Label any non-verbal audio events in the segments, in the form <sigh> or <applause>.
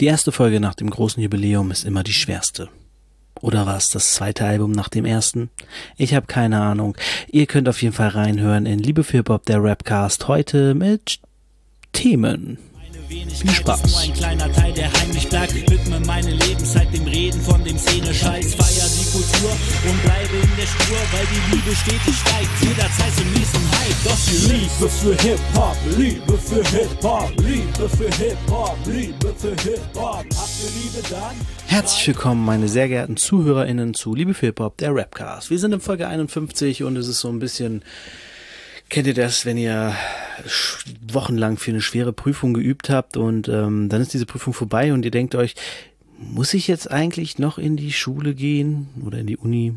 Die erste Folge nach dem großen Jubiläum ist immer die schwerste. Oder war es das zweite Album nach dem ersten? Ich habe keine Ahnung. Ihr könnt auf jeden Fall reinhören in Liebe für Bob, der Rapcast, heute mit Themen. Viel Spaß. Nur ein kleiner Teil, der heimlich bleibt. Ich widme meine Lebenszeit dem Reden von dem Szene-Scheiß. Feier die Kultur und bleibe in der Spur, weil die Liebe stetig steigt. Jederzeit zum nächsten Hype. Doch die Liebe für Hip-Hop, Liebe für Hip-Hop, Liebe für Hip-Hop, Liebe für Hip-Hop. Habt ihr Liebe dann? Herzlich willkommen, meine sehr geehrten ZuhörerInnen zu Liebe für Hip-Hop, der Rapcast. Wir sind in Folge 51 und es ist so ein bisschen Kennt ihr das, wenn ihr wochenlang für eine schwere Prüfung geübt habt und ähm, dann ist diese Prüfung vorbei und ihr denkt euch, muss ich jetzt eigentlich noch in die Schule gehen oder in die Uni?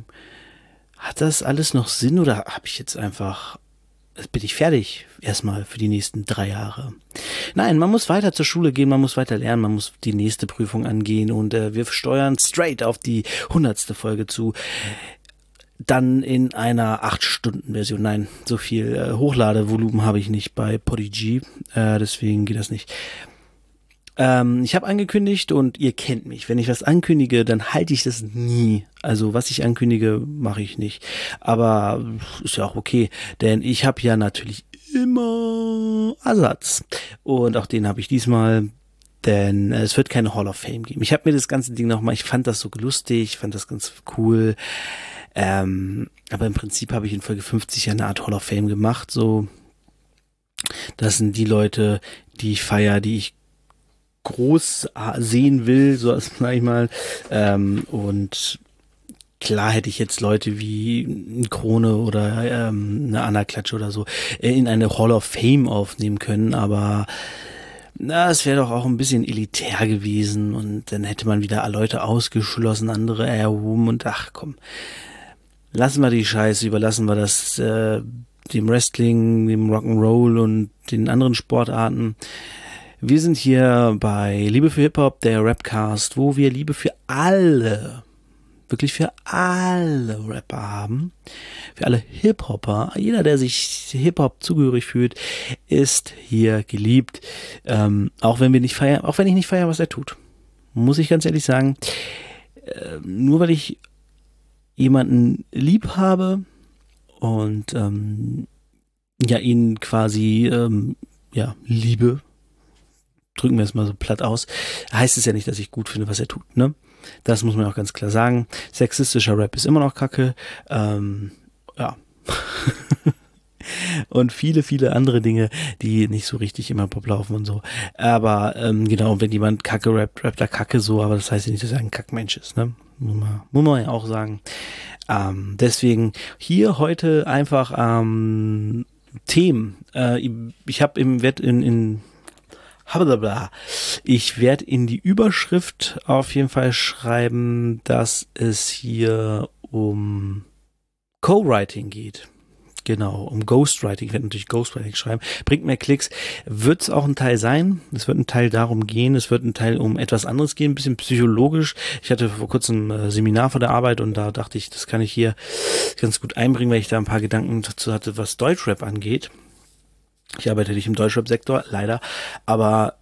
Hat das alles noch Sinn oder habe ich jetzt einfach, bin ich fertig erstmal für die nächsten drei Jahre? Nein, man muss weiter zur Schule gehen, man muss weiter lernen, man muss die nächste Prüfung angehen und äh, wir steuern straight auf die hundertste Folge zu dann in einer 8-Stunden-Version. Nein, so viel äh, Hochladevolumen habe ich nicht bei Podigy, äh, deswegen geht das nicht. Ähm, ich habe angekündigt und ihr kennt mich. Wenn ich was ankündige, dann halte ich das nie. Also was ich ankündige, mache ich nicht. Aber ist ja auch okay, denn ich habe ja natürlich immer Ersatz. Und auch den habe ich diesmal denn es wird keine Hall of Fame geben. Ich habe mir das ganze Ding nochmal, ich fand das so lustig, fand das ganz cool. Ähm, aber im Prinzip habe ich in Folge 50 ja eine Art Hall of Fame gemacht. So, das sind die Leute, die ich feier, die ich groß sehen will, so <laughs> sag ich mal. Ähm, und klar hätte ich jetzt Leute wie Krone oder ähm, eine Anna Klatsch oder so in eine Hall of Fame aufnehmen können, aber na, es wäre doch auch ein bisschen elitär gewesen und dann hätte man wieder Leute ausgeschlossen, andere erhoben und ach komm, lassen wir die Scheiße, überlassen wir das äh, dem Wrestling, dem Rock'n'Roll und den anderen Sportarten. Wir sind hier bei Liebe für Hip-Hop, der Rapcast, wo wir Liebe für alle, wirklich für alle Rapper haben, für alle Hip-Hopper. Jeder, der sich Hip-Hop zugehörig fühlt, ist hier geliebt. Ähm, auch wenn wir nicht feiern, auch wenn ich nicht feiere, was er tut. Muss ich ganz ehrlich sagen. Äh, nur weil ich jemanden lieb habe und ähm, ja ihn quasi ähm, ja liebe, drücken wir es mal so platt aus, heißt es ja nicht, dass ich gut finde, was er tut, ne? Das muss man auch ganz klar sagen. Sexistischer Rap ist immer noch Kacke. Ähm, ja. <laughs> und viele, viele andere Dinge, die nicht so richtig immer Pop laufen und so. Aber ähm, genau, wenn jemand Kacke rappt, rappt er Kacke so, aber das heißt ja nicht, dass er ein Kackmensch ist, ne? Muss man, muss man ja auch sagen. Ähm, deswegen hier heute einfach ähm, Themen. Äh, ich habe im Wert in, in ich werde in die Überschrift auf jeden Fall schreiben, dass es hier um Co-Writing geht. Genau, um Ghostwriting. Ich werde natürlich Ghostwriting schreiben. Bringt mehr Klicks. Wird es auch ein Teil sein. Es wird ein Teil darum gehen. Es wird ein Teil um etwas anderes gehen, ein bisschen psychologisch. Ich hatte vor kurzem ein äh, Seminar vor der Arbeit und da dachte ich, das kann ich hier ganz gut einbringen, weil ich da ein paar Gedanken dazu hatte, was Deutschrap angeht. Ich arbeite nicht im Deutschrap-Sektor, leider. Aber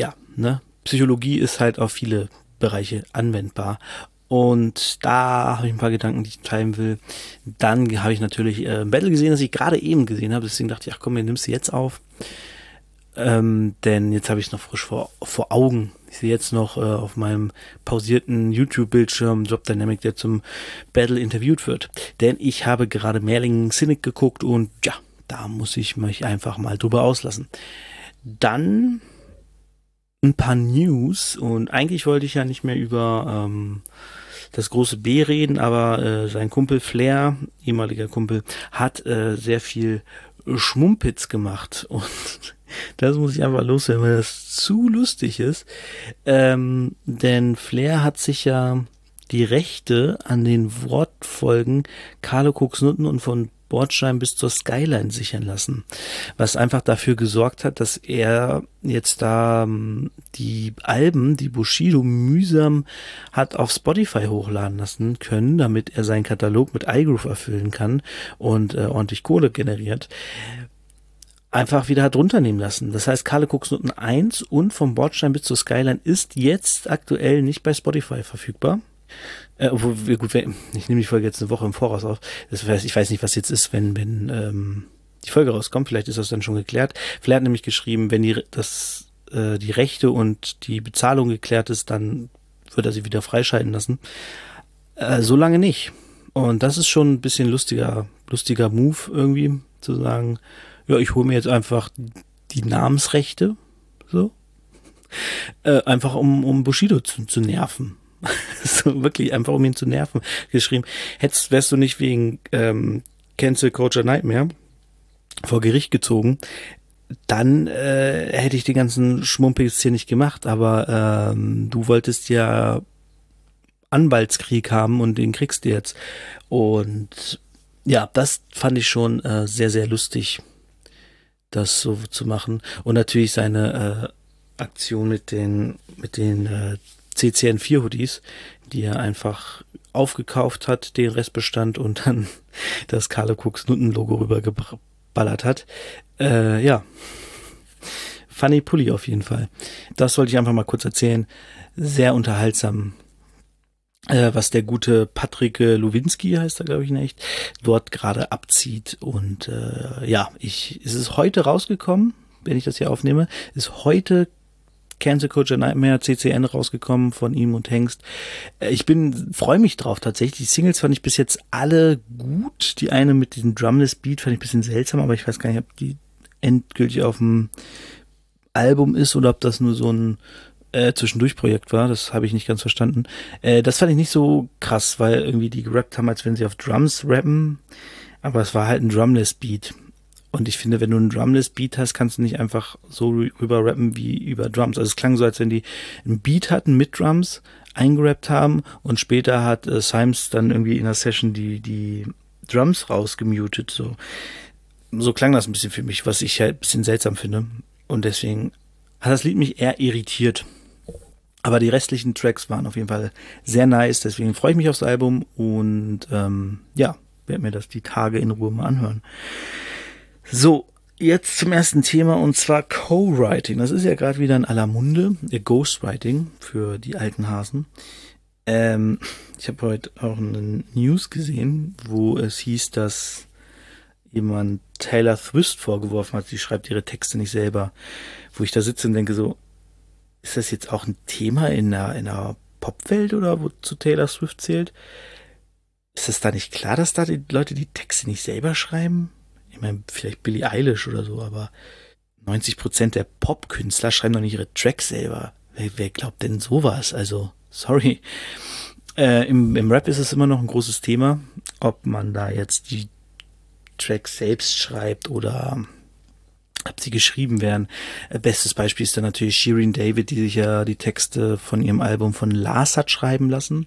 ja, ne, Psychologie ist halt auf viele Bereiche anwendbar. Und da habe ich ein paar Gedanken, die ich teilen will. Dann habe ich natürlich äh, Battle gesehen, das ich gerade eben gesehen habe. Deswegen dachte ich, ach komm, wir nimmst du jetzt auf. Ähm, denn jetzt habe ich es noch frisch vor, vor Augen. Ich sehe jetzt noch äh, auf meinem pausierten YouTube-Bildschirm Job Dynamic, der zum Battle interviewt wird. Denn ich habe gerade Merlingen Cynic geguckt und ja, da muss ich mich einfach mal drüber auslassen. Dann ein paar News und eigentlich wollte ich ja nicht mehr über ähm, das große B reden, aber äh, sein Kumpel Flair, ehemaliger Kumpel, hat äh, sehr viel Schmumpitz gemacht <laughs> und das muss ich einfach loswerden, weil das zu lustig ist. Ähm, denn Flair hat sich ja die Rechte an den Wortfolgen Carlo Nutten und von Bordstein bis zur Skyline sichern lassen, was einfach dafür gesorgt hat, dass er jetzt da ähm, die Alben, die Bushido mühsam hat auf Spotify hochladen lassen können, damit er seinen Katalog mit iGroove erfüllen kann und äh, ordentlich Kohle generiert. einfach wieder hat runternehmen lassen. Das heißt, Karle Cooks Noten 1 und vom Bordstein bis zur Skyline ist jetzt aktuell nicht bei Spotify verfügbar. Äh, obwohl, gut, ich nehme die Folge jetzt eine Woche im Voraus auf. Das heißt, ich weiß nicht, was jetzt ist, wenn, wenn ähm, die Folge rauskommt. Vielleicht ist das dann schon geklärt. Vielleicht hat nämlich geschrieben, wenn die, das, äh, die Rechte und die Bezahlung geklärt ist, dann wird er sie wieder freischalten lassen. Äh, so lange nicht. Und das ist schon ein bisschen lustiger, lustiger Move irgendwie, zu sagen, ja, ich hole mir jetzt einfach die Namensrechte, so, äh, einfach um, um Bushido zu, zu nerven. <laughs> so wirklich einfach um ihn zu nerven geschrieben. Hättest, wärst du nicht wegen ähm, Cancel Culture Nightmare vor Gericht gezogen, dann äh, hätte ich den ganzen Schmumpels hier nicht gemacht, aber ähm, du wolltest ja Anwaltskrieg haben und den kriegst du jetzt. Und ja, das fand ich schon äh, sehr, sehr lustig, das so zu machen. Und natürlich seine äh, Aktion mit den, mit den äh, CCN4 Hoodies, die er einfach aufgekauft hat, den Restbestand und dann <laughs> das Carlo Cooks Nutten Logo rübergeballert hat. Äh, ja. Funny Pulli auf jeden Fall. Das wollte ich einfach mal kurz erzählen. Sehr unterhaltsam äh, was der gute Patrick äh, Luwinski heißt er, glaube ich, nicht, dort gerade abzieht. Und äh, ja, ich, es ist heute rausgekommen, wenn ich das hier aufnehme, ist heute Cancel Culture Nightmare CCN rausgekommen von ihm und Hengst. Äh, ich bin, freue mich drauf tatsächlich. Die Singles fand ich bis jetzt alle gut. Die eine mit diesem Drumless Beat fand ich ein bisschen seltsam, aber ich weiß gar nicht, ob die endgültig auf dem Album ist oder ob das nur so ein äh, Zwischendurch-Projekt war. Das habe ich nicht ganz verstanden. Äh, das fand ich nicht so krass, weil irgendwie die gerappt haben, als wenn sie auf Drums rappen. Aber es war halt ein Drumless Beat. Und ich finde, wenn du einen Drumless Beat hast, kannst du nicht einfach so rüber rappen wie über Drums. Also es klang so, als wenn die einen Beat hatten mit Drums, eingerappt haben und später hat äh, Symes dann irgendwie in der Session die, die Drums rausgemutet. So. so klang das ein bisschen für mich, was ich halt ein bisschen seltsam finde. Und deswegen hat das Lied mich eher irritiert. Aber die restlichen Tracks waren auf jeden Fall sehr nice, deswegen freue ich mich aufs Album und ähm, ja, werde mir das die Tage in Ruhe mal anhören. So, jetzt zum ersten Thema und zwar Co-Writing. Das ist ja gerade wieder in aller Munde, der Ghostwriting für die alten Hasen. Ähm, ich habe heute auch eine News gesehen, wo es hieß, dass jemand Taylor Swift vorgeworfen hat, sie schreibt ihre Texte nicht selber. Wo ich da sitze und denke so, ist das jetzt auch ein Thema in einer, in einer Popwelt oder wozu Taylor Swift zählt? Ist das da nicht klar, dass da die Leute die Texte nicht selber schreiben? Ich meine, vielleicht Billie Eilish oder so, aber 90 Prozent der Popkünstler schreiben doch nicht ihre Tracks selber. Wer, wer glaubt denn sowas? Also, sorry. Äh, im, Im Rap ist es immer noch ein großes Thema, ob man da jetzt die Tracks selbst schreibt oder ob sie geschrieben werden. Äh, bestes Beispiel ist dann natürlich Shirin David, die sich ja die Texte von ihrem Album von Lars hat schreiben lassen.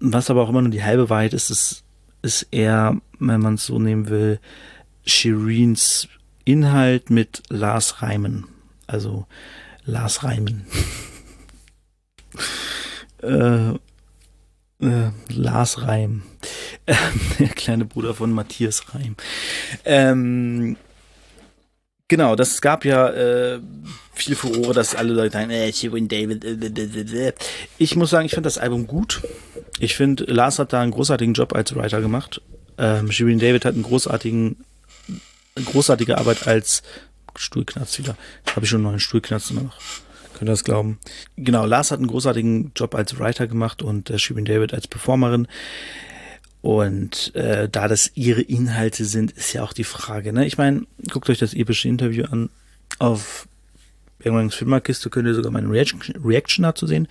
Was aber auch immer nur die halbe Wahrheit ist, ist, ist eher, wenn man es so nehmen will, Shirins Inhalt mit Lars Reimen. Also Lars Reimen. <laughs> äh, äh, Lars Reim. <laughs> der kleine Bruder von Matthias Reim. Ähm, Genau, das gab ja äh, viel Furore, dass alle Leute sagen, äh, Shirin David. Äh, ich muss sagen, ich finde das Album gut. Ich finde, Lars hat da einen großartigen Job als Writer gemacht. Ähm, Shirin David hat einen großartigen, großartige Arbeit als Stuhlknatz wieder. Habe ich schon einen neuen Stuhlknatz immer noch. Könnt ihr das glauben? Genau, Lars hat einen großartigen Job als Writer gemacht und äh, Shirin David als Performerin. Und äh, da das ihre Inhalte sind, ist ja auch die Frage. Ne? Ich meine, guckt euch das epische Interview an auf irgendwanns Filmmarkiste, könnt ihr sogar meine Reaction, Reaction dazu sehen.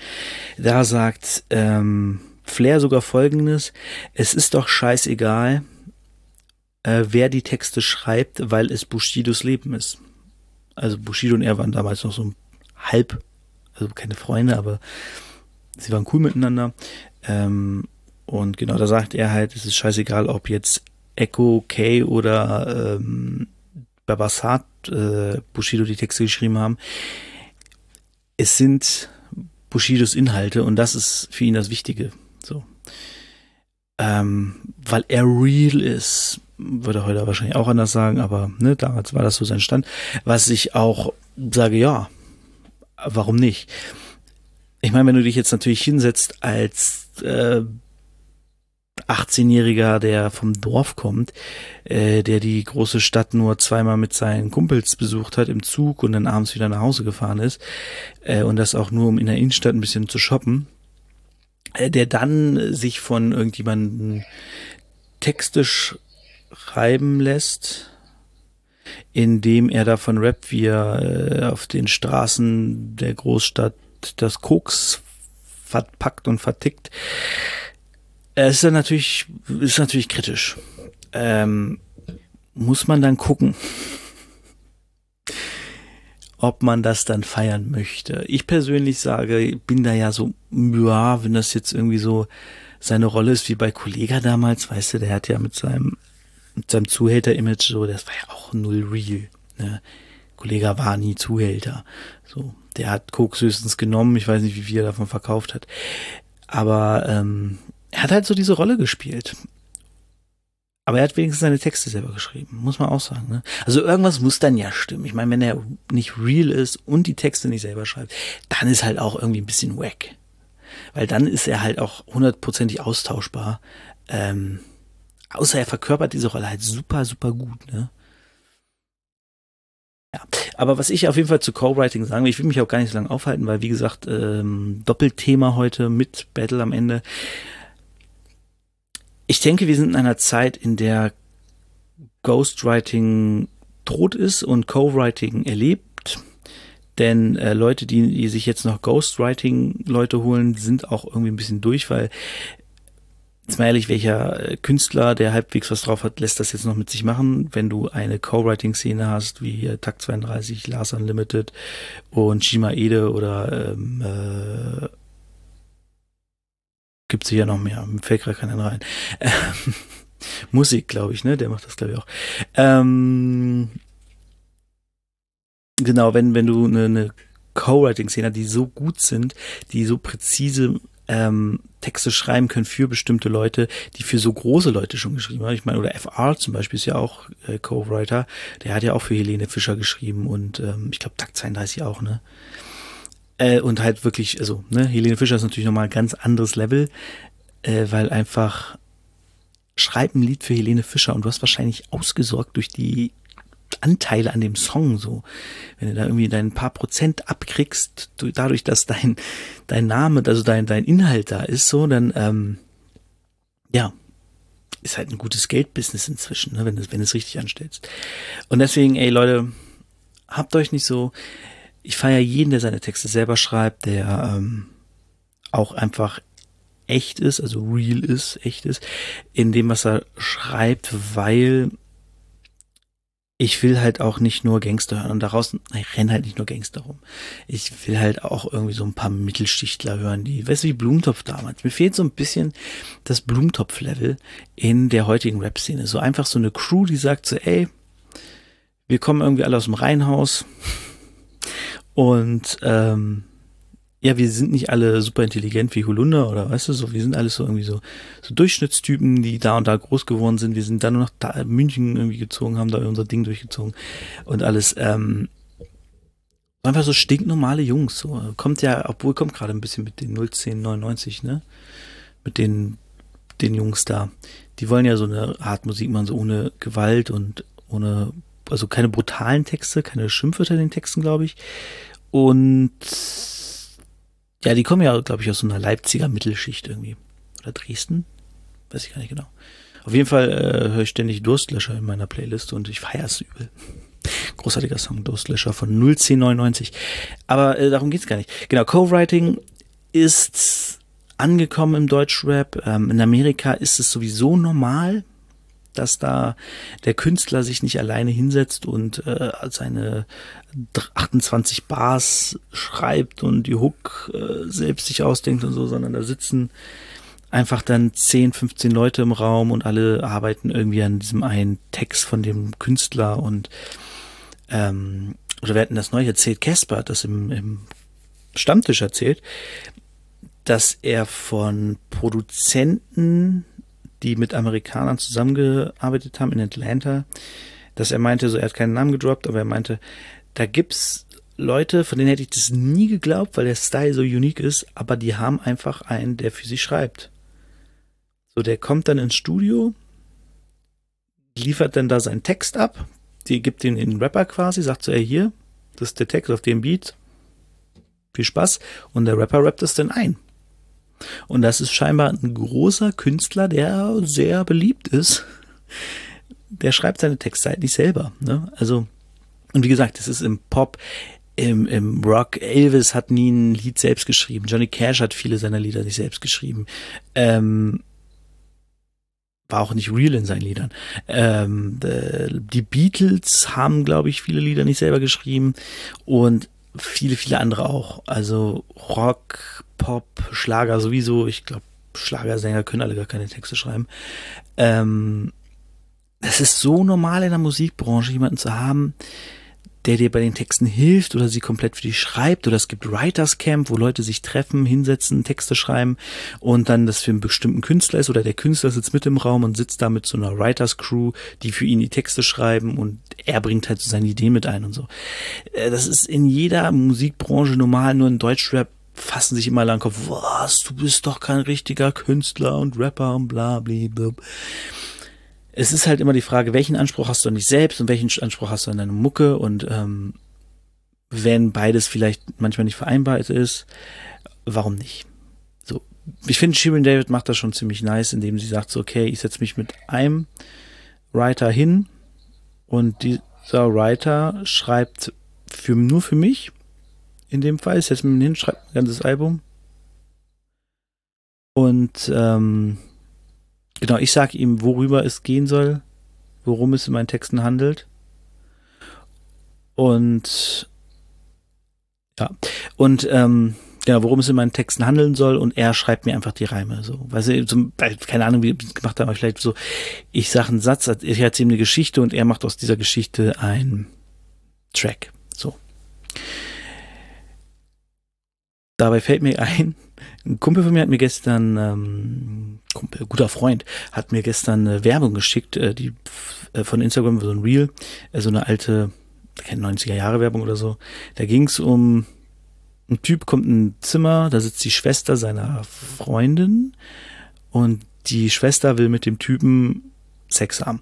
Da sagt ähm, Flair sogar folgendes, es ist doch scheißegal, äh, wer die Texte schreibt, weil es Bushidos Leben ist. Also Bushido und er waren damals noch so halb, also keine Freunde, aber sie waren cool miteinander. Ähm, und genau, da sagt er halt, es ist scheißegal, ob jetzt Echo, K oder ähm, Babasat äh, Bushido die Texte geschrieben haben. Es sind Bushidos Inhalte und das ist für ihn das Wichtige. So. Ähm, weil er real ist. Würde heute wahrscheinlich auch anders sagen, aber ne, damals war das so sein Stand. Was ich auch sage, ja, warum nicht? Ich meine, wenn du dich jetzt natürlich hinsetzt als äh, 18-Jähriger, der vom Dorf kommt, äh, der die große Stadt nur zweimal mit seinen Kumpels besucht hat im Zug und dann abends wieder nach Hause gefahren ist äh, und das auch nur, um in der Innenstadt ein bisschen zu shoppen, äh, der dann sich von irgendjemandem Texte schreiben lässt, indem er davon rappt, wie er äh, auf den Straßen der Großstadt das Koks verpackt und vertickt. Es ist natürlich, ist natürlich kritisch. Ähm, muss man dann gucken, ob man das dann feiern möchte. Ich persönlich sage, bin da ja so, ja, wenn das jetzt irgendwie so seine Rolle ist wie bei Kollega damals, weißt du, der hat ja mit seinem, mit seinem Zuhälter-Image so, das war ja auch null real. Ne? Kollega war nie Zuhälter. So, der hat Koks höchstens genommen, ich weiß nicht, wie viel er davon verkauft hat. Aber ähm, er hat halt so diese Rolle gespielt. Aber er hat wenigstens seine Texte selber geschrieben, muss man auch sagen. Ne? Also irgendwas muss dann ja stimmen. Ich meine, wenn er nicht real ist und die Texte nicht selber schreibt, dann ist halt auch irgendwie ein bisschen wack. Weil dann ist er halt auch hundertprozentig austauschbar. Ähm, außer er verkörpert diese Rolle halt super, super gut. Ne? Ja, aber was ich auf jeden Fall zu Co-Writing sagen will, ich will mich auch gar nicht so lange aufhalten, weil wie gesagt, ähm, Doppelthema heute mit Battle am Ende. Ich denke, wir sind in einer Zeit, in der Ghostwriting tot ist und Co-Writing erlebt. Denn äh, Leute, die, die sich jetzt noch Ghostwriting-Leute holen, sind auch irgendwie ein bisschen durch, weil Jetzt mal ehrlich, welcher äh, Künstler, der halbwegs was drauf hat, lässt das jetzt noch mit sich machen, wenn du eine Co-Writing-Szene hast, wie Takt 32, Lars Unlimited und Shima Ede oder ähm, äh, gibt's hier noch mehr, mir fällt gerade keiner rein. <laughs> Musik, glaube ich, ne? Der macht das, glaube ich, auch. Ähm, genau, wenn, wenn du eine, eine Co-Writing-Szene die so gut sind, die so präzise ähm, Texte schreiben können für bestimmte Leute, die für so große Leute schon geschrieben haben. Ich meine, oder FR zum Beispiel ist ja auch äh, Co-Writer, der hat ja auch für Helene Fischer geschrieben und ähm, ich glaube Takt 32 auch, ne? Äh, und halt wirklich, also, ne, Helene Fischer ist natürlich nochmal ein ganz anderes Level, äh, weil einfach schreib ein Lied für Helene Fischer und du hast wahrscheinlich ausgesorgt durch die Anteile an dem Song so. Wenn du da irgendwie dein paar Prozent abkriegst, du, dadurch, dass dein, dein Name, also dein, dein Inhalt da ist, so, dann, ähm, ja, ist halt ein gutes Geldbusiness inzwischen, ne, wenn du wenn es richtig anstellst. Und deswegen, ey Leute, habt euch nicht so, ich feiere jeden, der seine Texte selber schreibt, der ähm, auch einfach echt ist, also real ist, echt ist, in dem, was er schreibt, weil ich will halt auch nicht nur Gangster hören und daraus, ich renne halt nicht nur Gangster rum. Ich will halt auch irgendwie so ein paar Mittelschichtler hören, die, weißt du, wie Blumentopf damals. Mir fehlt so ein bisschen das Blumentopf-Level in der heutigen Rap-Szene. So einfach so eine Crew, die sagt so, ey, wir kommen irgendwie alle aus dem Reihenhaus und ähm, ja, wir sind nicht alle super intelligent wie Holunder oder weißt du so, wir sind alles so irgendwie so, so Durchschnittstypen, die da und da groß geworden sind. Wir sind dann nur noch da München irgendwie gezogen, haben da unser Ding durchgezogen und alles. Ähm, einfach so stinknormale Jungs. So. Kommt ja, obwohl kommt gerade ein bisschen mit den 01099, ne? Mit den, den Jungs da. Die wollen ja so eine Art Musik machen, so ohne Gewalt und ohne, also keine brutalen Texte, keine Schimpfwörter in den Texten, glaube ich. Und ja, die kommen ja, glaube ich, aus so einer Leipziger Mittelschicht irgendwie. Oder Dresden? Weiß ich gar nicht genau. Auf jeden Fall äh, höre ich ständig Durstlöscher in meiner Playlist und ich feiere es übel. <laughs> Großartiger Song, Durstlöscher von 01099. Aber äh, darum geht's gar nicht. Genau, Co-Writing ist angekommen im Deutschrap. Ähm, in Amerika ist es sowieso normal, dass da der Künstler sich nicht alleine hinsetzt und äh, seine 28 Bars schreibt und die Hook äh, selbst sich ausdenkt und so, sondern da sitzen einfach dann 10, 15 Leute im Raum und alle arbeiten irgendwie an diesem einen Text von dem Künstler und ähm, oder wir hatten das neu erzählt, Casper hat das im, im Stammtisch erzählt, dass er von Produzenten die mit Amerikanern zusammengearbeitet haben in Atlanta, dass er meinte, so er hat keinen Namen gedroppt, aber er meinte, da gibt's Leute, von denen hätte ich das nie geglaubt, weil der Style so unique ist, aber die haben einfach einen, der für sie schreibt. So, der kommt dann ins Studio, liefert dann da seinen Text ab, die gibt den in den Rapper quasi, sagt so, ey, hier, das ist der Text auf dem Beat, viel Spaß, und der Rapper rappt es dann ein. Und das ist scheinbar ein großer Künstler, der sehr beliebt ist. Der schreibt seine Texte halt nicht selber. Ne? Also, und wie gesagt, es ist im Pop, im, im Rock. Elvis hat nie ein Lied selbst geschrieben. Johnny Cash hat viele seiner Lieder nicht selbst geschrieben. Ähm, war auch nicht real in seinen Liedern. Ähm, die Beatles haben, glaube ich, viele Lieder nicht selber geschrieben und viele, viele andere auch. Also Rock, Pop, Schlager sowieso. Ich glaube, Schlagersänger können alle gar keine Texte schreiben. Ähm, es ist so normal in der Musikbranche, jemanden zu haben, der dir bei den Texten hilft oder sie komplett für dich schreibt. Oder es gibt Writers Camp, wo Leute sich treffen, hinsetzen, Texte schreiben und dann das für einen bestimmten Künstler ist oder der Künstler sitzt mit im Raum und sitzt da mit so einer Writers Crew, die für ihn die Texte schreiben und er bringt halt so seine Ideen mit ein und so. Äh, das ist in jeder Musikbranche normal, nur in Deutschrap fassen sich immer lang Kopf, was, du bist doch kein richtiger Künstler und Rapper und bla bla bla es ist halt immer die Frage, welchen Anspruch hast du an dich selbst und welchen Anspruch hast du an deine Mucke und ähm, wenn beides vielleicht manchmal nicht vereinbar ist, warum nicht? So, ich finde, Shirin David macht das schon ziemlich nice, indem sie sagt so, okay, ich setze mich mit einem Writer hin und dieser Writer schreibt für, nur für mich, in dem Fall, ich setze mich hin, schreibt ein ganzes Album und ähm, Genau, ich sage ihm, worüber es gehen soll, worum es in meinen Texten handelt. Und ja, und ähm, genau, worum es in meinen Texten handeln soll und er schreibt mir einfach die Reime. So, weißt du, zum, keine Ahnung, wie ich gemacht habe, aber vielleicht so, ich sage einen Satz, ich erzähle ihm eine Geschichte und er macht aus dieser Geschichte ein Track. So. Dabei fällt mir ein, ein Kumpel von mir hat mir gestern, ähm, Kumpel, guter Freund, hat mir gestern eine Werbung geschickt, äh, die äh, von Instagram, so ein Reel, äh, so eine alte, keine 90er Jahre Werbung oder so. Da ging es um ein Typ kommt in ein Zimmer, da sitzt die Schwester seiner Freundin und die Schwester will mit dem Typen Sex haben.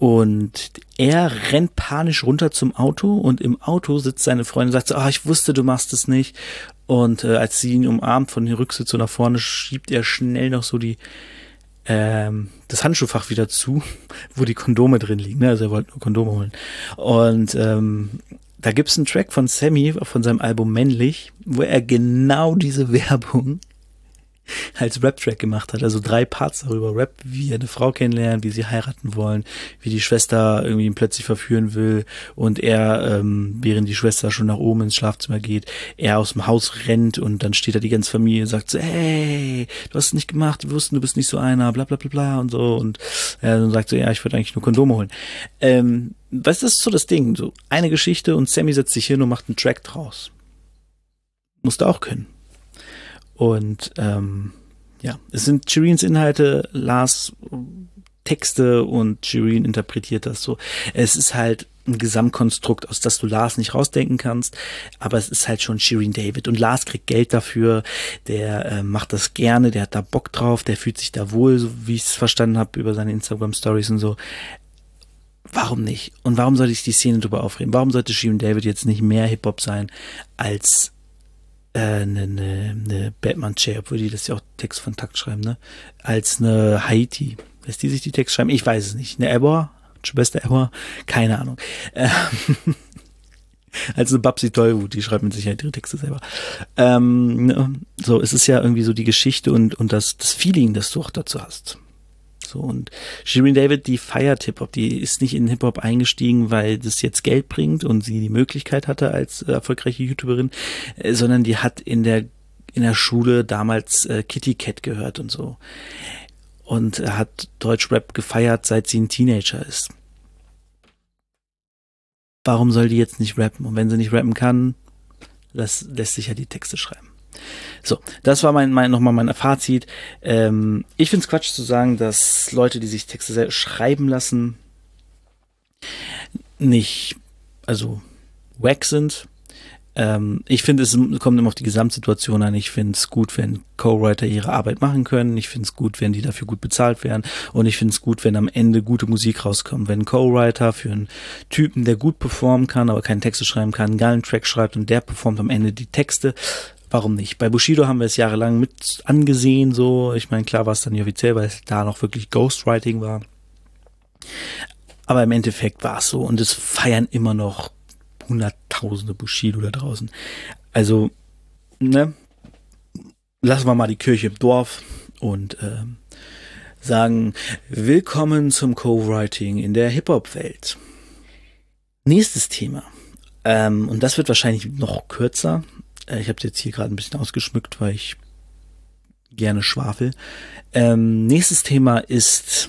Und er rennt panisch runter zum Auto und im Auto sitzt seine Freundin und sagt so, ah, ich wusste, du machst es nicht. Und äh, als sie ihn umarmt von den Rücksitz so nach vorne, schiebt er schnell noch so die ähm, das Handschuhfach wieder zu, <laughs> wo die Kondome drin liegen. Ne? Also er wollte nur Kondome holen. Und ähm, da gibt's einen Track von Sammy von seinem Album Männlich, wo er genau diese <laughs> Werbung als Rap-Track gemacht hat. Also drei Parts darüber. Rap, wie er eine Frau kennenlernt, wie sie heiraten wollen, wie die Schwester irgendwie ihn plötzlich verführen will und er, ähm, während die Schwester schon nach oben ins Schlafzimmer geht, er aus dem Haus rennt und dann steht da die ganze Familie und sagt so, hey, du hast es nicht gemacht, wir wussten, du bist nicht so einer, bla bla bla bla und so und er dann sagt so, ja, ich würde eigentlich nur Kondome holen. Ähm, das ist so das Ding, so eine Geschichte und Sammy setzt sich hin und macht einen Track draus. Musst du auch können. Und ähm, ja, es sind Shirins Inhalte, Lars Texte und Shirin interpretiert das so. Es ist halt ein Gesamtkonstrukt, aus das du Lars nicht rausdenken kannst, aber es ist halt schon Shirin David und Lars kriegt Geld dafür, der äh, macht das gerne, der hat da Bock drauf, der fühlt sich da wohl, so wie ich es verstanden habe über seine Instagram Stories und so. Warum nicht? Und warum sollte ich die Szene drüber aufreden? Warum sollte Shirin David jetzt nicht mehr Hip-Hop sein als eine, eine, eine Batman-Chair, obwohl die das ja auch Text von Takt schreiben, ne? Als eine Haiti. Lässt die sich die Text schreiben? Ich weiß es nicht. Eine Ebor? Schwester Ebor? Keine Ahnung. Ähm, <laughs> als eine Babsi Tollwut, die schreibt mit Sicherheit ihre Texte selber. Ähm, ne? so, es ist ja irgendwie so die Geschichte und, und das, das Feeling, das du auch dazu hast. So, und Shirin David, die feiert Hip-Hop, die ist nicht in Hip-Hop eingestiegen, weil das jetzt Geld bringt und sie die Möglichkeit hatte als äh, erfolgreiche YouTuberin, äh, sondern die hat in der, in der Schule damals äh, Kitty Cat gehört und so. Und hat Deutschrap gefeiert, seit sie ein Teenager ist. Warum soll die jetzt nicht rappen? Und wenn sie nicht rappen kann, lässt, lässt sich ja die Texte schreiben. So, das war mein, mein nochmal mein Fazit. Ähm, ich finde es Quatsch zu sagen, dass Leute, die sich Texte schreiben lassen, nicht, also wack sind. Ähm, ich finde, es kommt immer auf die Gesamtsituation an. Ich finde es gut, wenn Co-Writer ihre Arbeit machen können. Ich finde es gut, wenn die dafür gut bezahlt werden. Und ich finde es gut, wenn am Ende gute Musik rauskommt. Wenn Co-Writer für einen Typen, der gut performen kann, aber keine Texte schreiben kann, einen geilen Track schreibt und der performt am Ende die Texte, warum nicht? Bei Bushido haben wir es jahrelang mit angesehen, so. Ich meine, klar war es dann nicht offiziell, weil es da noch wirklich Ghostwriting war. Aber im Endeffekt war es so und es feiern immer noch hunderttausende Bushido da draußen. Also, ne, lassen wir mal die Kirche im Dorf und äh, sagen, willkommen zum Co-Writing in der Hip-Hop-Welt. Nächstes Thema. Ähm, und das wird wahrscheinlich noch kürzer. Äh, ich habe es jetzt hier gerade ein bisschen ausgeschmückt, weil ich gerne schwafel. Ähm, nächstes Thema ist,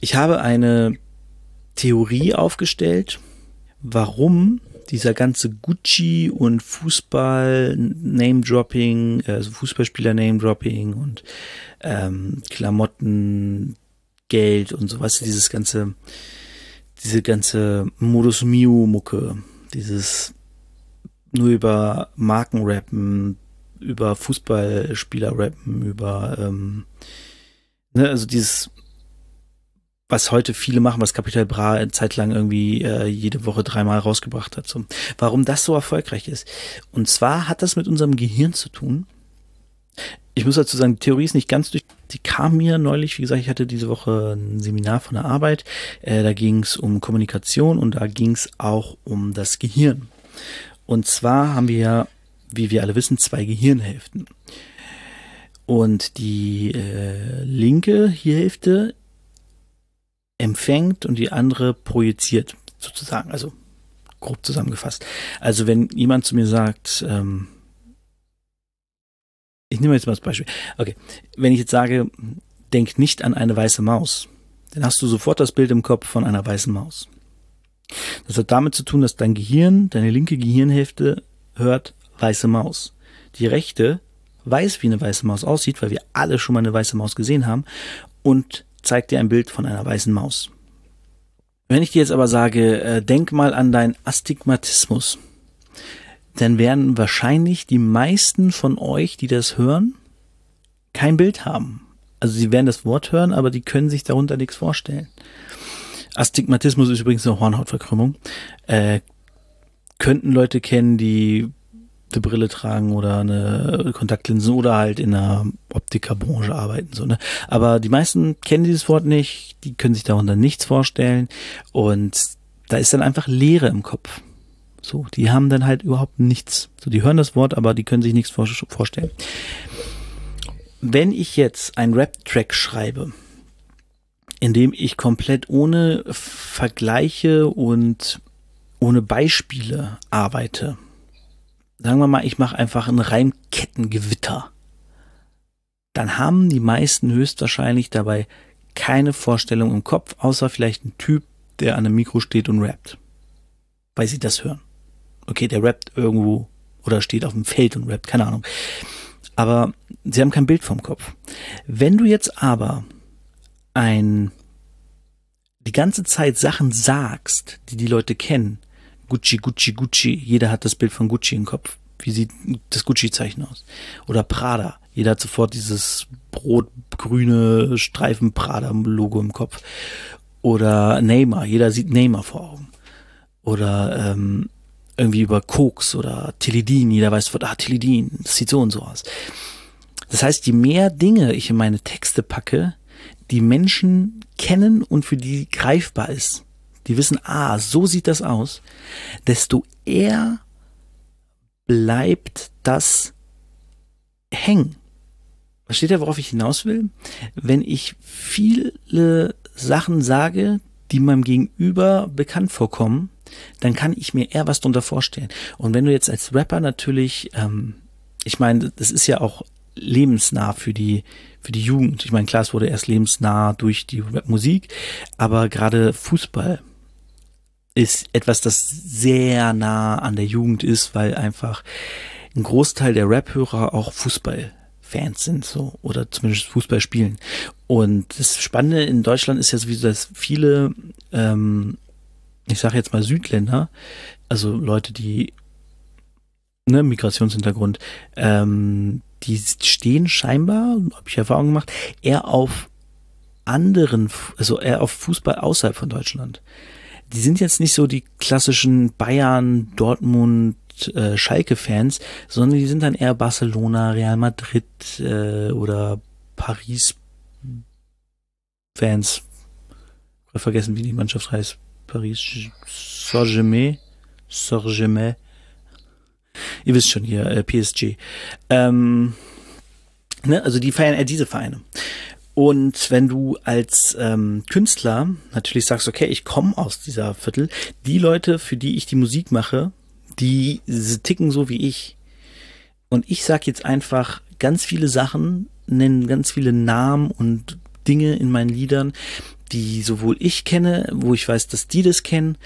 ich habe eine Theorie aufgestellt, warum dieser ganze Gucci und Fußball Name-Dropping, also Fußballspieler Name-Dropping und ähm, Klamotten, Geld und sowas, dieses ganze, diese ganze Modus Mio-Mucke, dieses nur über Marken rappen, über Fußballspieler rappen, über ähm, ne, also dieses was heute viele machen, was Capital Bra eine Zeit lang irgendwie äh, jede Woche dreimal rausgebracht hat. So. Warum das so erfolgreich ist. Und zwar hat das mit unserem Gehirn zu tun. Ich muss dazu sagen, die Theorie ist nicht ganz durch. Die kam mir neulich, wie gesagt, ich hatte diese Woche ein Seminar von der Arbeit. Äh, da ging es um Kommunikation und da ging es auch um das Gehirn. Und zwar haben wir ja, wie wir alle wissen, zwei Gehirnhälften. Und die äh, linke Hälfte empfängt und die andere projiziert, sozusagen. Also grob zusammengefasst. Also wenn jemand zu mir sagt, ähm, ich nehme jetzt mal das Beispiel. Okay, wenn ich jetzt sage, denk nicht an eine weiße Maus, dann hast du sofort das Bild im Kopf von einer weißen Maus. Das hat damit zu tun, dass dein Gehirn, deine linke Gehirnhälfte hört weiße Maus. Die rechte weiß, wie eine weiße Maus aussieht, weil wir alle schon mal eine weiße Maus gesehen haben und zeigt dir ein Bild von einer weißen Maus. Wenn ich dir jetzt aber sage, äh, denk mal an deinen Astigmatismus, dann werden wahrscheinlich die meisten von euch, die das hören, kein Bild haben. Also sie werden das Wort hören, aber die können sich darunter nichts vorstellen. Astigmatismus ist übrigens eine Hornhautverkrümmung. Äh, könnten Leute kennen, die eine Brille tragen oder eine Kontaktlinsen oder halt in der Optikerbranche arbeiten. So, ne? Aber die meisten kennen dieses Wort nicht, die können sich darunter nichts vorstellen und da ist dann einfach Leere im Kopf. So, die haben dann halt überhaupt nichts. So, die hören das Wort, aber die können sich nichts vorstellen. Wenn ich jetzt einen Rap-Track schreibe, in dem ich komplett ohne Vergleiche und ohne Beispiele arbeite, sagen wir mal, ich mache einfach ein Reimkettengewitter, dann haben die meisten höchstwahrscheinlich dabei keine Vorstellung im Kopf, außer vielleicht ein Typ, der an einem Mikro steht und rappt. Weil sie das hören. Okay, der rappt irgendwo oder steht auf dem Feld und rappt, keine Ahnung. Aber sie haben kein Bild vom Kopf. Wenn du jetzt aber ein die ganze Zeit Sachen sagst, die die Leute kennen, Gucci, Gucci, Gucci. Jeder hat das Bild von Gucci im Kopf. Wie sieht das Gucci-Zeichen aus? Oder Prada. Jeder hat sofort dieses rot-grüne Streifen Prada-Logo im Kopf. Oder Neymar. Jeder sieht Neymar vor Augen. Oder ähm, irgendwie über Koks oder Tilidin. Jeder weiß sofort, ah, Tilidin, das sieht so und so aus. Das heißt, je mehr Dinge ich in meine Texte packe, die Menschen kennen und für die greifbar ist, die wissen, ah, so sieht das aus, desto eher bleibt das hängen. Versteht ihr, worauf ich hinaus will? Wenn ich viele Sachen sage, die meinem Gegenüber bekannt vorkommen, dann kann ich mir eher was darunter vorstellen. Und wenn du jetzt als Rapper natürlich, ähm, ich meine, das ist ja auch lebensnah für die für die Jugend. Ich meine, klar, es wurde erst lebensnah durch die Rapmusik, aber gerade Fußball ist etwas, das sehr nah an der Jugend ist, weil einfach ein Großteil der Rap-Hörer auch Fußballfans sind, so, oder zumindest Fußball spielen. Und das Spannende in Deutschland ist ja sowieso, dass viele, ähm, ich sage jetzt mal Südländer, also Leute, die ne, Migrationshintergrund, ähm, die stehen scheinbar, habe ich Erfahrung gemacht, eher auf anderen, also eher auf Fußball außerhalb von Deutschland. Die sind jetzt nicht so die klassischen Bayern, Dortmund, äh, Schalke-Fans, sondern die sind dann eher Barcelona, Real Madrid äh, oder Paris Fans. Ich vergessen, wie die Mannschaft heißt. Paris Saint-Germain. Saint-Germain. Ihr wisst schon hier, äh, PSG. Ähm, ne, also die feiern eher diese Vereine. Und wenn du als ähm, Künstler natürlich sagst, okay, ich komme aus dieser Viertel, die Leute, für die ich die Musik mache, die ticken so wie ich. Und ich sag jetzt einfach ganz viele Sachen, nennen ganz viele Namen und Dinge in meinen Liedern, die sowohl ich kenne, wo ich weiß, dass die das kennen.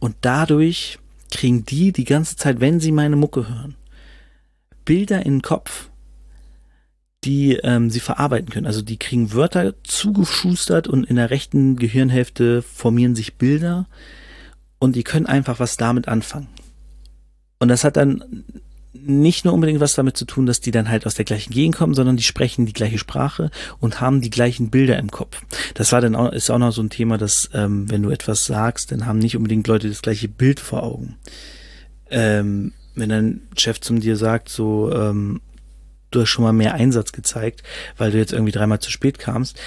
Und dadurch kriegen die die ganze Zeit, wenn sie meine Mucke hören, Bilder in den Kopf, die ähm, sie verarbeiten können. Also die kriegen Wörter zugeschustert und in der rechten Gehirnhälfte formieren sich Bilder und die können einfach was damit anfangen. Und das hat dann nicht nur unbedingt was damit zu tun, dass die dann halt aus der gleichen Gegend kommen, sondern die sprechen die gleiche Sprache und haben die gleichen Bilder im Kopf. Das war dann auch, ist auch noch so ein Thema, dass ähm, wenn du etwas sagst, dann haben nicht unbedingt Leute das gleiche Bild vor Augen. Ähm, wenn dein Chef zum dir sagt, so, ähm, du hast schon mal mehr Einsatz gezeigt, weil du jetzt irgendwie dreimal zu spät kamst,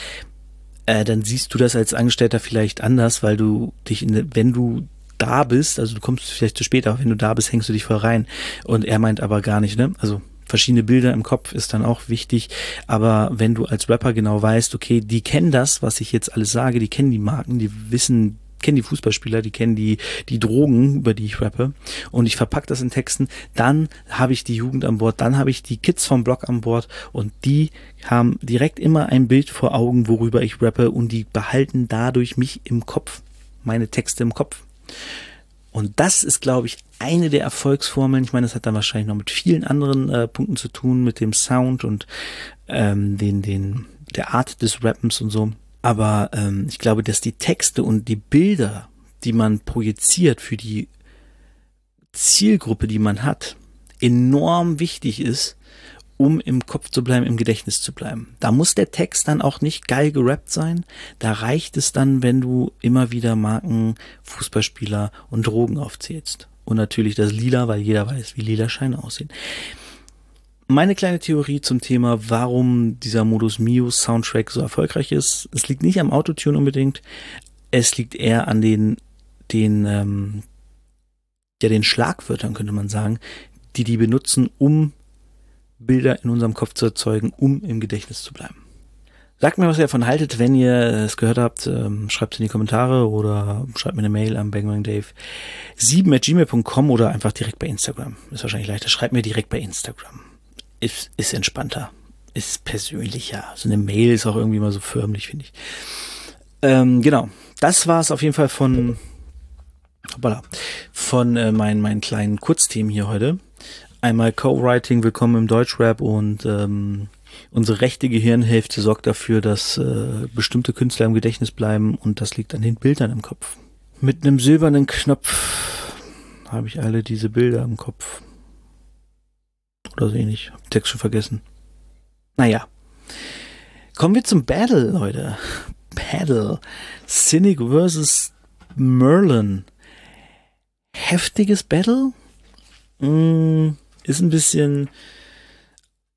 äh, dann siehst du das als Angestellter vielleicht anders, weil du dich, in, wenn du da bist, also du kommst vielleicht zu spät, aber wenn du da bist, hängst du dich voll rein. Und er meint aber gar nicht, ne? Also verschiedene Bilder im Kopf ist dann auch wichtig. Aber wenn du als Rapper genau weißt, okay, die kennen das, was ich jetzt alles sage, die kennen die Marken, die wissen, kennen die Fußballspieler, die kennen die, die Drogen, über die ich rappe und ich verpacke das in Texten, dann habe ich die Jugend an Bord, dann habe ich die Kids vom Blog an Bord und die haben direkt immer ein Bild vor Augen, worüber ich rappe und die behalten dadurch mich im Kopf, meine Texte im Kopf. Und das ist, glaube ich, eine der Erfolgsformeln. Ich meine, das hat dann wahrscheinlich noch mit vielen anderen äh, Punkten zu tun, mit dem Sound und ähm, den, den, der Art des Rappens und so. Aber ähm, ich glaube, dass die Texte und die Bilder, die man projiziert für die Zielgruppe, die man hat, enorm wichtig ist, um im Kopf zu bleiben, im Gedächtnis zu bleiben. Da muss der Text dann auch nicht geil gerappt sein. Da reicht es dann, wenn du immer wieder Marken, Fußballspieler und Drogen aufzählst. Und natürlich das Lila, weil jeder weiß, wie lila Scheine aussehen. Meine kleine Theorie zum Thema, warum dieser Modus Mio Soundtrack so erfolgreich ist. Es liegt nicht am Autotune unbedingt. Es liegt eher an den, den, ähm, ja, den Schlagwörtern, könnte man sagen, die die benutzen, um Bilder in unserem Kopf zu erzeugen, um im Gedächtnis zu bleiben. Sagt mir, was ihr davon haltet, wenn ihr es gehört habt. Ähm, schreibt es in die Kommentare oder schreibt mir eine Mail an bangbangdave7 at gmail.com oder einfach direkt bei Instagram. Ist wahrscheinlich leichter. Schreibt mir direkt bei Instagram. Ist, ist entspannter. Ist persönlicher. So eine Mail ist auch irgendwie mal so förmlich, finde ich. Ähm, genau. Das war es auf jeden Fall von, hoppala, von äh, meinen, meinen kleinen Kurzthemen hier heute einmal Co-Writing, willkommen im Deutschrap und ähm, unsere rechte Gehirnhälfte sorgt dafür, dass äh, bestimmte Künstler im Gedächtnis bleiben und das liegt an den Bildern im Kopf. Mit einem silbernen Knopf habe ich alle diese Bilder im Kopf. Oder so ähnlich. Hab den Text schon vergessen. Naja. Kommen wir zum Battle, Leute. Battle. Cynic vs. Merlin. Heftiges Battle? Mm, ist ein bisschen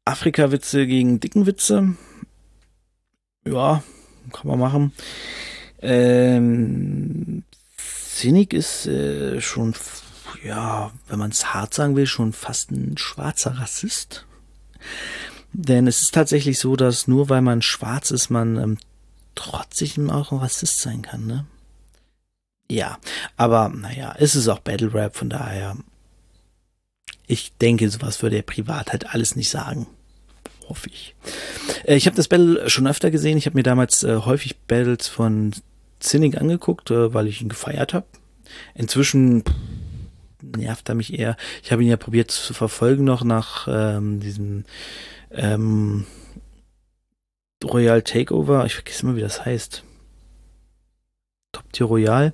Afrika-Witze gegen dicken Witze. Ja, kann man machen. Ähm, Cynic ist äh, schon, ja, wenn man es hart sagen will, schon fast ein schwarzer Rassist. Denn es ist tatsächlich so, dass nur weil man schwarz ist, man ähm, trotzdem auch ein Rassist sein kann, ne? Ja, aber naja, es ist auch Battle Rap, von daher ich denke, sowas würde er privat halt alles nicht sagen. Hoffe ich. Äh, ich habe das Battle schon öfter gesehen. Ich habe mir damals äh, häufig Battles von Zinnig angeguckt, äh, weil ich ihn gefeiert habe. Inzwischen nervt er mich eher. Ich habe ihn ja probiert zu verfolgen noch nach ähm, diesem ähm, Royal Takeover. Ich vergesse immer, wie das heißt. Top Tier Royal.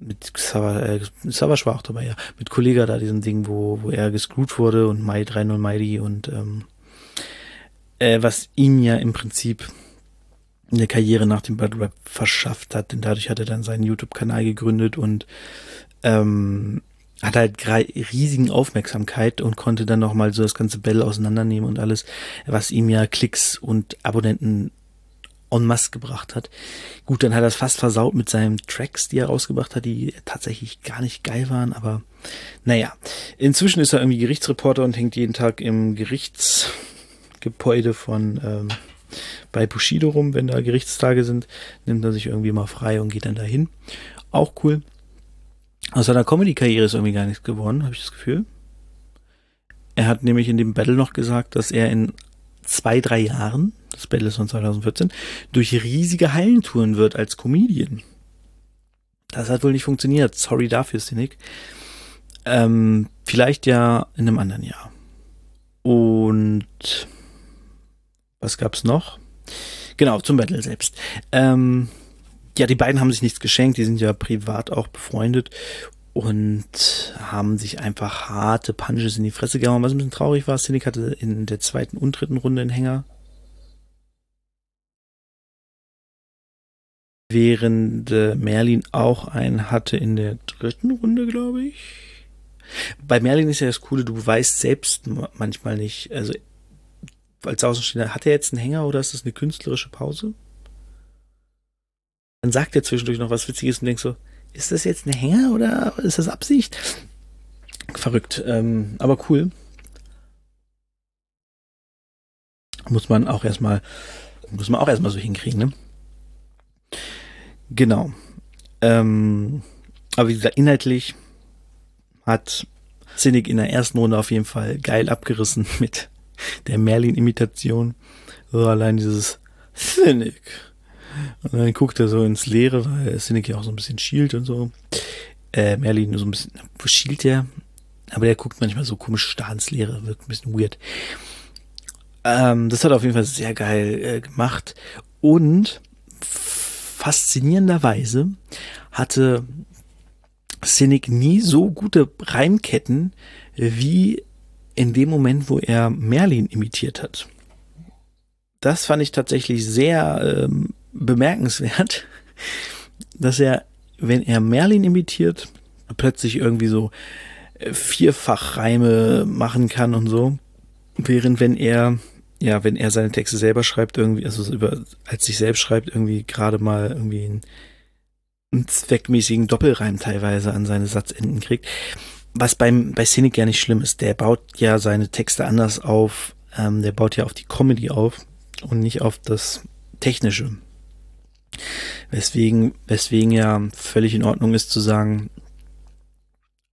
Mit Savage, äh, Savage war auch dabei, ja. Mit Kollega da, diesem Ding, wo, wo er gescrewt wurde und Mai 3-0 Mighty und ähm, äh, was ihn ja im Prinzip eine Karriere nach dem Battle Rap verschafft hat, denn dadurch hat er dann seinen YouTube-Kanal gegründet und ähm, hat halt riesigen Aufmerksamkeit und konnte dann nochmal so das ganze Battle auseinandernehmen und alles, was ihm ja Klicks und Abonnenten en masse gebracht hat. Gut, dann hat er es fast versaut mit seinen Tracks, die er rausgebracht hat, die tatsächlich gar nicht geil waren, aber naja. Inzwischen ist er irgendwie Gerichtsreporter und hängt jeden Tag im Gerichtsgebäude von ähm, bei Bushido rum, wenn da Gerichtstage sind, nimmt er sich irgendwie mal frei und geht dann dahin. Auch cool. Aus seiner Comedy-Karriere ist irgendwie gar nichts geworden, habe ich das Gefühl. Er hat nämlich in dem Battle noch gesagt, dass er in zwei, drei Jahren, das Battle ist von 2014, durch riesige Hallen touren wird als Comedian. Das hat wohl nicht funktioniert. Sorry dafür, Cynic. Ähm, vielleicht ja in einem anderen Jahr. Und was gab's noch? Genau, zum Battle selbst. Ähm, ja, die beiden haben sich nichts geschenkt, die sind ja privat auch befreundet und haben sich einfach harte Punches in die Fresse gehauen. Was ein bisschen traurig war, Cynic hatte in der zweiten und dritten Runde einen Hänger. Während äh, Merlin auch einen hatte in der dritten Runde, glaube ich. Bei Merlin ist ja das Coole, du weißt selbst manchmal nicht, also als Außenstehender, hat er jetzt einen Hänger oder ist das eine künstlerische Pause? Dann sagt er zwischendurch noch was Witziges und denkst so, ist das jetzt ein Hänger oder ist das Absicht? Verrückt, ähm, aber cool. Muss man auch erstmal, muss man auch erstmal so hinkriegen, ne? Genau. Ähm, aber wie gesagt, inhaltlich hat Cynic in der ersten Runde auf jeden Fall geil abgerissen <laughs> mit der Merlin-Imitation. So allein dieses Cynic. Und dann guckt er so ins Leere, weil ja auch so ein bisschen schielt und so. Äh, Merlin nur so ein bisschen, wo schielt der? Aber der guckt manchmal so komisch starr ins Leere, wirkt ein bisschen weird. Ähm, das hat er auf jeden Fall sehr geil äh, gemacht. Und faszinierenderweise hatte Cynic nie so gute Reimketten wie in dem Moment, wo er Merlin imitiert hat. Das fand ich tatsächlich sehr ähm, bemerkenswert, dass er, wenn er Merlin imitiert, plötzlich irgendwie so äh, Vierfachreime machen kann und so. Während wenn er, ja, wenn er seine Texte selber schreibt, irgendwie, also über, als sich selbst schreibt, irgendwie gerade mal irgendwie einen, einen zweckmäßigen Doppelreim teilweise an seine Satzenden kriegt was beim bei Cynic ja nicht schlimm ist. Der baut ja seine Texte anders auf. Ähm, der baut ja auf die Comedy auf und nicht auf das Technische. Weswegen, weswegen ja völlig in Ordnung ist zu sagen,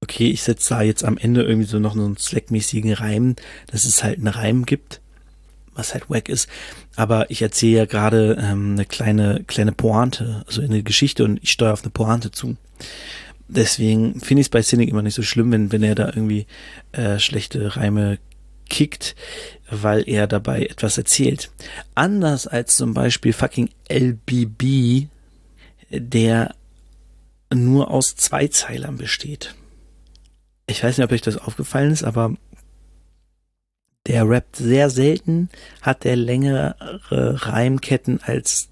okay, ich setze da jetzt am Ende irgendwie so noch einen slackmäßigen Reim, dass es halt einen Reim gibt, was halt wack ist. Aber ich erzähle ja gerade ähm, eine kleine, kleine Pointe, also eine Geschichte und ich steuere auf eine Pointe zu deswegen finde ich es bei Cynic immer nicht so schlimm, wenn, wenn er da irgendwie äh, schlechte Reime kickt, weil er dabei etwas erzählt. Anders als zum Beispiel fucking LBB, der nur aus Zweizeilern besteht. Ich weiß nicht, ob euch das aufgefallen ist, aber der rappt sehr selten, hat der längere Reimketten als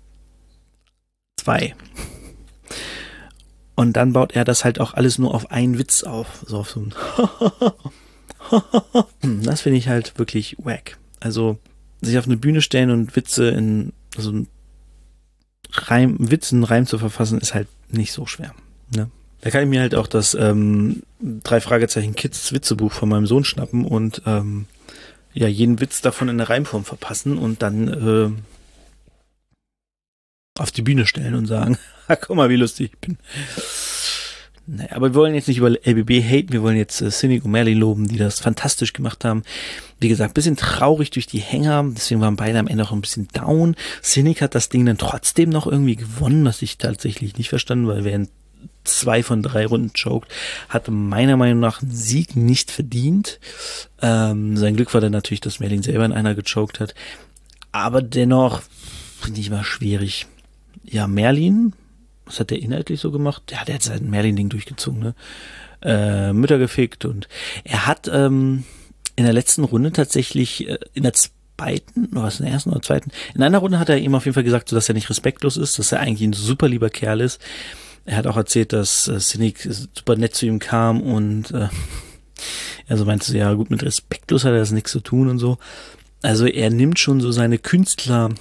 zwei. Und dann baut er das halt auch alles nur auf einen Witz auf. So auf so ein <laughs> Das finde ich halt wirklich wack. Also sich auf eine Bühne stellen und Witze in so also Reim, Witzen Reim zu verfassen, ist halt nicht so schwer. Ne? Da kann ich mir halt auch das ähm, drei Fragezeichen Kids Witzebuch von meinem Sohn schnappen und ähm, ja jeden Witz davon in eine Reimform verpassen und dann äh, auf die Bühne stellen und sagen, <laughs> guck mal, wie lustig ich bin. Naja, aber wir wollen jetzt nicht über LBB haten, wir wollen jetzt äh, Cynic und Merlin loben, die das fantastisch gemacht haben. Wie gesagt, bisschen traurig durch die Hänger, deswegen waren beide am Ende auch ein bisschen down. Cynic hat das Ding dann trotzdem noch irgendwie gewonnen, was ich tatsächlich nicht verstanden, weil während zwei von drei Runden choked, hat meiner Meinung nach einen Sieg nicht verdient. Ähm, sein Glück war dann natürlich, dass Merlin selber in einer gechoked hat. Aber dennoch finde ich mal schwierig. Ja, Merlin, was hat der inhaltlich so gemacht? Ja, der hat sein Merlin-Ding durchgezogen, ne? Äh, Mütter gefickt und er hat ähm, in der letzten Runde tatsächlich äh, in der zweiten, oder was in der ersten oder zweiten, in einer Runde hat er ihm auf jeden Fall gesagt, so, dass er nicht respektlos ist, dass er eigentlich ein super lieber Kerl ist. Er hat auch erzählt, dass äh, Cynic super nett zu ihm kam und äh, <laughs> er so meinte, ja gut, mit respektlos hat er das nichts zu tun und so. Also er nimmt schon so seine Künstler,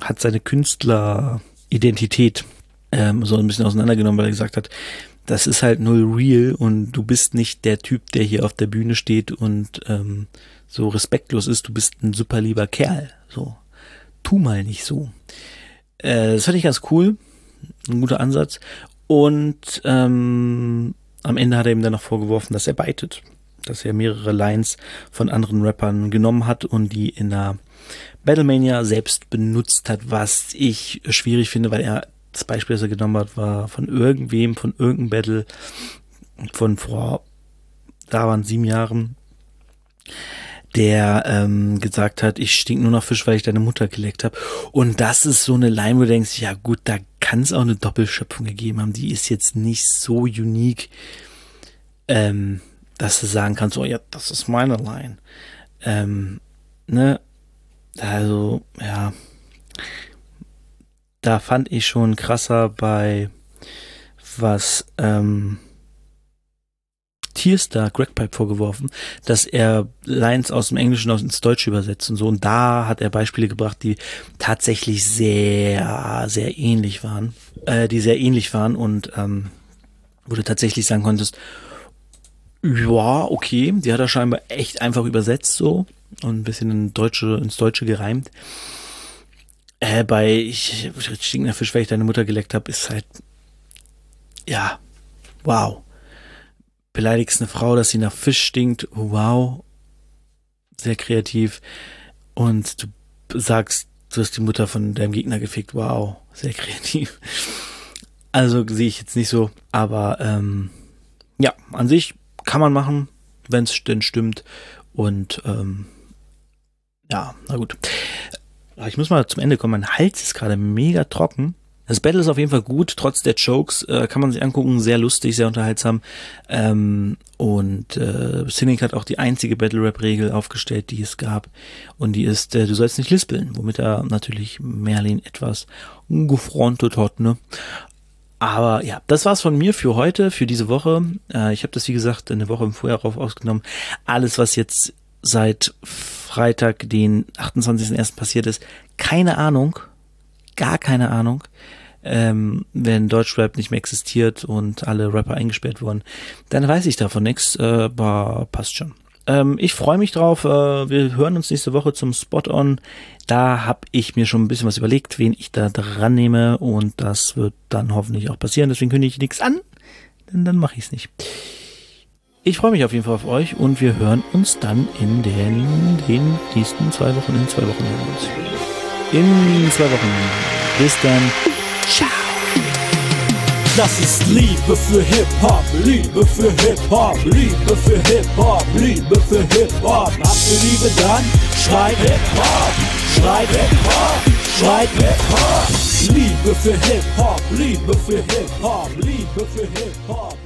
hat seine Künstleridentität ähm, so ein bisschen auseinandergenommen, weil er gesagt hat, das ist halt null real und du bist nicht der Typ, der hier auf der Bühne steht und ähm, so respektlos ist. Du bist ein super lieber Kerl. So, tu mal nicht so. Äh, das fand ich ganz cool, ein guter Ansatz. Und ähm, am Ende hat er ihm dann noch vorgeworfen, dass er beitet, dass er mehrere Lines von anderen Rappern genommen hat und die in der Battlemania selbst benutzt hat, was ich schwierig finde, weil er das Beispiel, das er genommen hat, war von irgendwem, von irgendeinem Battle von vor, da waren sieben Jahren, der ähm, gesagt hat, ich stink nur nach Fisch, weil ich deine Mutter geleckt habe. Und das ist so eine Line, wo du denkst, ja gut, da kann es auch eine Doppelschöpfung gegeben haben. Die ist jetzt nicht so unique, ähm, dass du sagen kannst, oh ja, das ist meine Line. Ähm, ne? Also, ja da fand ich schon krasser bei was ähm, Tierstar Greg Pipe vorgeworfen, dass er Lines aus dem Englischen ins Deutsche übersetzt und so. Und da hat er Beispiele gebracht, die tatsächlich sehr, sehr ähnlich waren, äh, die sehr ähnlich waren und ähm, wo du tatsächlich sagen konntest, ja, okay, die hat er scheinbar echt einfach übersetzt so und ein bisschen in Deutsche, ins Deutsche gereimt. Äh, bei ich stinkender Fisch, weil ich deine Mutter geleckt habe, ist halt ja, wow. Beleidigst eine Frau, dass sie nach Fisch stinkt, wow. Sehr kreativ. Und du sagst, du hast die Mutter von deinem Gegner gefickt, wow. Sehr kreativ. Also sehe ich jetzt nicht so, aber ähm, ja, an sich kann man machen, wenn es denn stimmt. Und ähm, ja, na gut. Ah, ich muss mal zum Ende kommen. Mein Hals ist gerade mega trocken. Das Battle ist auf jeden Fall gut, trotz der Chokes. Äh, kann man sich angucken, sehr lustig, sehr unterhaltsam. Ähm, und äh, Cynic hat auch die einzige Battle-Rap-Regel aufgestellt, die es gab. Und die ist, äh, du sollst nicht lispeln, womit er natürlich Merlin etwas gefrontet hat, ne? Aber ja, das war's von mir für heute, für diese Woche. Äh, ich habe das, wie gesagt, eine Woche im Vorjahr rauf ausgenommen. Alles, was jetzt seit Freitag, den 28.01. passiert ist. Keine Ahnung, gar keine Ahnung. Ähm, wenn Deutschrap nicht mehr existiert und alle Rapper eingesperrt wurden, dann weiß ich davon nichts, äh, passt schon. Ähm, ich freue mich drauf. Äh, wir hören uns nächste Woche zum Spot-On. Da habe ich mir schon ein bisschen was überlegt, wen ich da dran nehme und das wird dann hoffentlich auch passieren. Deswegen kündige ich nichts an, denn dann mache ich es nicht. Ich freue mich auf jeden Fall auf euch und wir hören uns dann in den, den nächsten zwei Wochen. In zwei Wochen. In zwei Wochen. Bis dann. Ciao. Das ist Liebe für Hip-Hop, Liebe für Hip-Hop, Liebe für Hip-Hop, Liebe für Hip-Hop. Habt ihr Liebe dann? Schreibt Hip-Hop, schreibt Hip-Hop, schreibt Hip-Hop. Liebe für Hip-Hop, Liebe für Hip-Hop, Liebe für Hip-Hop,